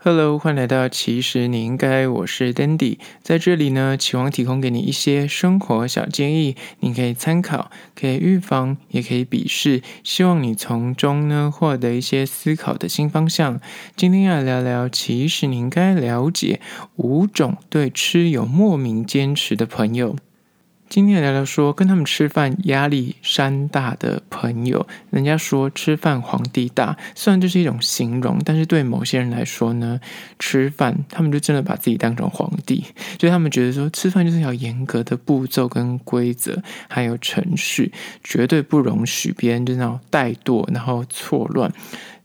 Hello，欢迎来到其实你应该，我是 Dandy，在这里呢，期望提供给你一些生活小建议，你可以参考，可以预防，也可以鄙视，希望你从中呢获得一些思考的新方向。今天要聊聊，其实你应该了解五种对吃有莫名坚持的朋友。今天聊聊说跟他们吃饭压力山大的朋友，人家说吃饭皇帝大，虽然这是一种形容，但是对某些人来说呢，吃饭他们就真的把自己当成皇帝，就他们觉得说吃饭就是要严格的步骤跟规则，还有程序，绝对不容许别人就那种怠惰，然后错乱。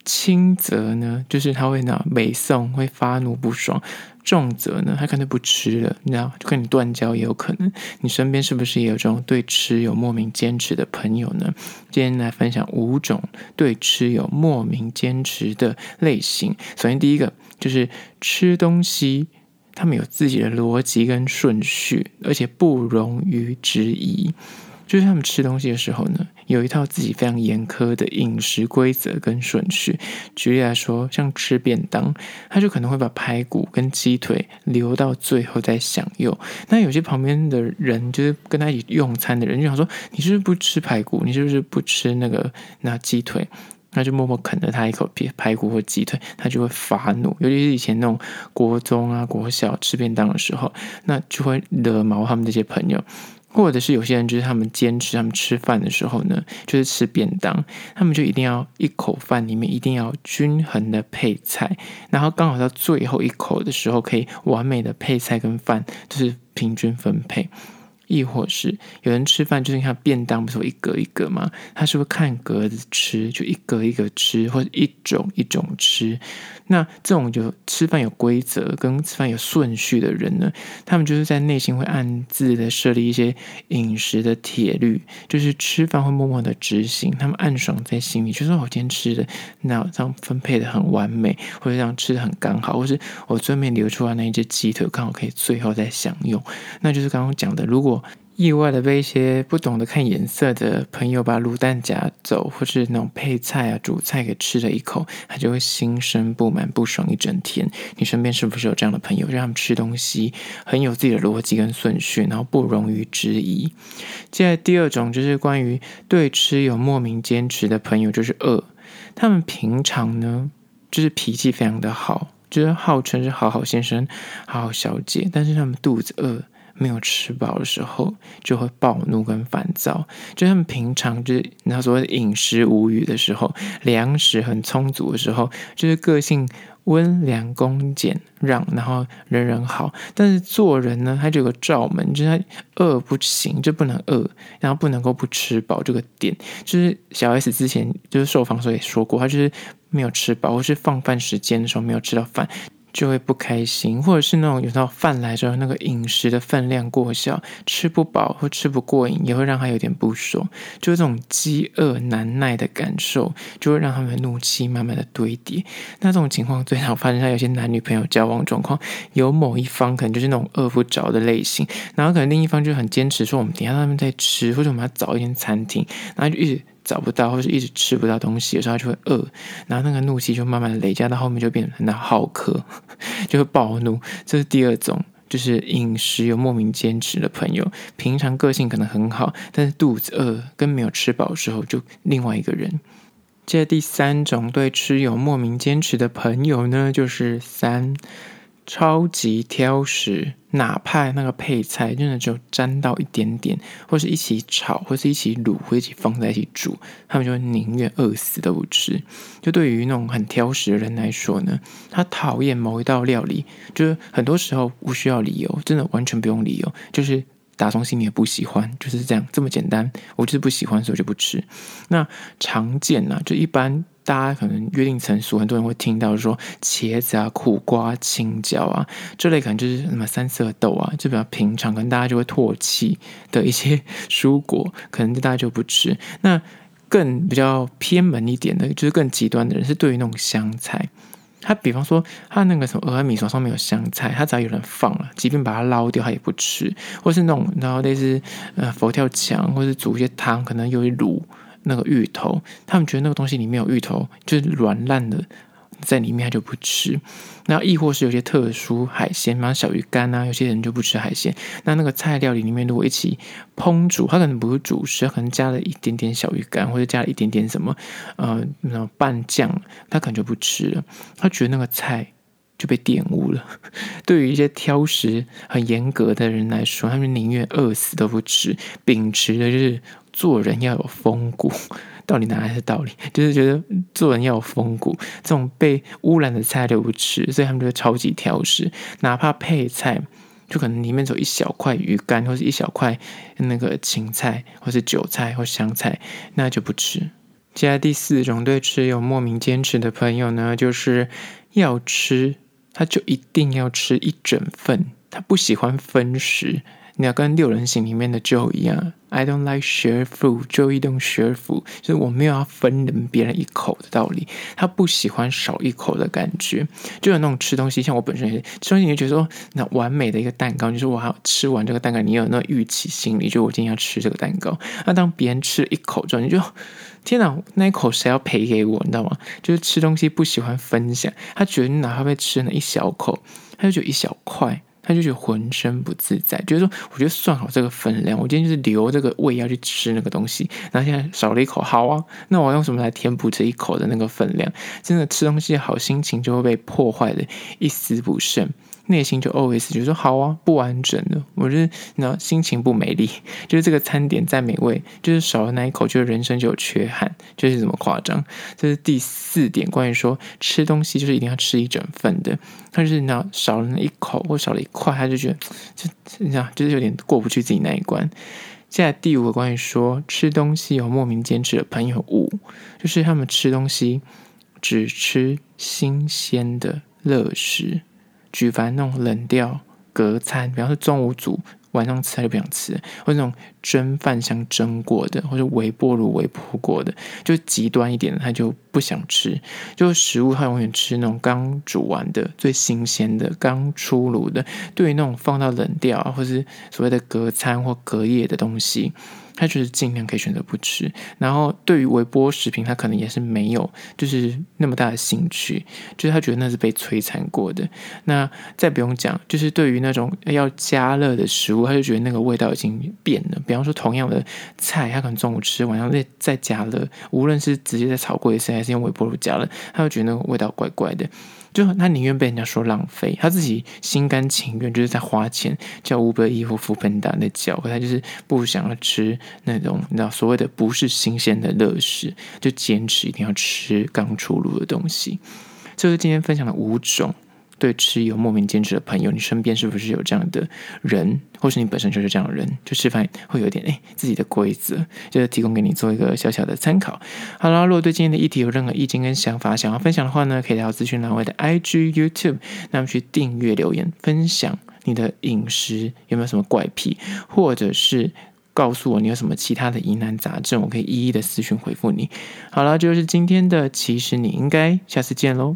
轻则呢，就是他会那美送，会发怒不爽。重则呢，他可能不吃了，你知道，就跟你断交也有可能。你身边是不是也有这种对吃有莫名坚持的朋友呢？今天来分享五种对吃有莫名坚持的类型。首先，第一个就是吃东西，他们有自己的逻辑跟顺序，而且不容于质疑。就是他们吃东西的时候呢，有一套自己非常严苛的饮食规则跟顺序。举例来说，像吃便当，他就可能会把排骨跟鸡腿留到最后再享用。那有些旁边的人，就是跟他一起用餐的人，就想说：“你是不是不吃排骨？你是不是不吃那个那鸡腿？”那就默默啃了他一口排骨或鸡腿，他就会发怒。尤其是以前那种国中啊、国小吃便当的时候，那就会惹毛他们这些朋友。或者是有些人就是他们坚持，他们吃饭的时候呢，就是吃便当，他们就一定要一口饭里面一定要均衡的配菜，然后刚好到最后一口的时候，可以完美的配菜跟饭就是平均分配。亦或是有人吃饭，就是你看便当不是一格一格吗？他是不是看格子吃，就一格一格吃，或者一种一种吃？那这种就吃饭有规则跟吃饭有顺序的人呢，他们就是在内心会暗自的设立一些饮食的铁律，就是吃饭会默默的执行，他们暗爽在心里，就说我今天吃的那这样分配的很完美，或者这样吃的很刚好，或是我最后面留出来那一只鸡腿刚好可以最后再享用，那就是刚刚讲的，如果。意外的被一些不懂得看颜色的朋友把卤蛋夹走，或是那种配菜啊、主菜给吃了一口，他就会心生不满、不爽一整天。你身边是不是有这样的朋友，让他们吃东西很有自己的逻辑跟顺序，然后不容于质疑？接下来第二种就是关于对吃有莫名坚持的朋友，就是饿。他们平常呢，就是脾气非常的好，就是号称是好好先生、好好小姐，但是他们肚子饿。没有吃饱的时候，就会暴怒跟烦躁。就像平常就是那所谓饮食无虞的时候，粮食很充足的时候，就是个性温良恭俭让，然后人人好。但是做人呢，他就有个罩门，就是他饿不行，就不能饿，然后不能够不吃饱。这个点就是小 S 之前就是受访时候也说过，他就是没有吃饱，或是放饭时间的时候没有吃到饭。就会不开心，或者是那种有时候饭来之后，那个饮食的分量过小，吃不饱或吃不过瘾，也会让他有点不爽。就是这种饥饿难耐的感受，就会让他们怒气慢慢的堆叠。那这种情况最常发生在有些男女朋友交往状况，有某一方可能就是那种饿不着的类型，然后可能另一方就很坚持说，我们等下他们再吃，或者我们要找一间餐厅，然后就一直。找不到，或者一直吃不到东西的时候，他就会饿，然后那个怒气就慢慢的累加到后面，就变成很好客，就会暴怒。这是第二种，就是饮食有莫名坚持的朋友，平常个性可能很好，但是肚子饿跟没有吃饱的时候，就另外一个人。接着第三种对吃有莫名坚持的朋友呢，就是三。超级挑食，哪怕那个配菜真的就沾到一点点，或是一起炒，或是一起卤，或一起放在一起煮，他们就宁愿饿死都不吃。就对于那种很挑食的人来说呢，他讨厌某一道料理，就是很多时候不需要理由，真的完全不用理由，就是打从心里也不喜欢，就是这样这么简单。我就是不喜欢，所以我就不吃。那常见呢、啊，就一般。大家可能约定成俗，很多人会听到说茄子啊、苦瓜、青椒啊这类，可能就是什么三色豆啊，就比较平常，可能大家就会唾弃的一些蔬果，可能大家就不吃。那更比较偏门一点的，就是更极端的人，是对于那种香菜，他比方说他那个什么蚵仔米索上面有香菜，他只要有人放了，即便把它捞掉，他也不吃。或是那种然后类似呃佛跳墙，或是煮一些汤，可能有一卤。那个芋头，他们觉得那个东西里面有芋头，就是软烂的，在里面，他就不吃。那亦或是有些特殊海鲜，比方小鱼干啊，有些人就不吃海鲜。那那个菜料理里面如果一起烹煮，他可能不是主食，他可能加了一点点小鱼干，或者加了一点点什么呃那种拌酱，他可能就不吃了。他觉得那个菜就被玷污了。对于一些挑食很严格的人来说，他们宁愿饿死都不吃，秉持的就是做人要有风骨。到底哪来的道理？就是觉得做人要有风骨，这种被污染的菜都不吃，所以他们就超级挑食。哪怕配菜，就可能里面只有一小块鱼干，或者一小块那个芹菜，或是韭菜或香菜，那就不吃。接下来第四种对吃有莫名坚持的朋友呢，就是要吃，他就一定要吃一整份，他不喜欢分食。你要跟六人行里面的 Joe 一样，I don't like share food，Joey don't share food，就是我没有要分人别人一口的道理。他不喜欢少一口的感觉，就有那种吃东西，像我本身也吃东西，你就觉得说，那完美的一个蛋糕，就是我还要吃完这个蛋糕，你有那预期心理，就我今天要吃这个蛋糕。那当别人吃一口之后，你就天哪，那一口谁要赔给我？你知道吗？就是吃东西不喜欢分享，他觉得你哪怕被吃那一小口，他就觉得一小块。他就觉得浑身不自在，就是说，我觉得算好这个分量，我今天就是留这个胃要去吃那个东西，然后现在少了一口，好啊，那我用什么来填补这一口的那个分量？真的吃东西好心情就会被破坏的一丝不剩。内心就 always 就说好啊，不完整的，我是那心情不美丽，就是这个餐点再美味，就是少了那一口，就是人生就有缺憾，就是这么夸张。这是第四点，关于说吃东西就是一定要吃一整份的，他就是呢少了那一口或少了一块，他就觉得就你知道，就是有点过不去自己那一关。接下来第五个关于说吃东西有莫名坚持的朋友五，就是他们吃东西只吃新鲜的乐食。举凡那种冷掉隔餐，比方说中午煮，晚上吃他就不想吃，或者那种蒸饭像蒸过的，或者微波炉微波过的，就极端一点的，他就不想吃。就食物他永远吃那种刚煮完的、最新鲜的、刚出炉的。对于那种放到冷掉，或是所谓的隔餐或隔夜的东西。他就是尽量可以选择不吃，然后对于微波食品，他可能也是没有就是那么大的兴趣，就是他觉得那是被摧残过的。那再不用讲，就是对于那种要加热的食物，他就觉得那个味道已经变了。比方说，同样的菜，他可能中午吃，晚上再再加热，无论是直接在炒过一次，还是用微波炉加热，他就觉得那个味道怪怪的。就他宁愿被人家说浪费，他自己心甘情愿就是在花钱叫 Uber Eats 或 foodpanda 的叫，可他就是不想要吃那种你知道所谓的不是新鲜的乐事，就坚持一定要吃刚出炉的东西。这是今天分享的五种。对吃有莫名坚持的朋友，你身边是不是有这样的人，或是你本身就是这样的人？就吃饭会有点哎自己的规则，就是提供给你做一个小小的参考。好了，如果对今天的议题有任何意见跟想法，想要分享的话呢，可以到资讯栏位的 IG、YouTube，那么去订阅、留言、分享你的饮食有没有什么怪癖，或者是告诉我你有什么其他的疑难杂症，我可以一一的私讯回复你。好了，这就是今天的，其实你应该下次见喽。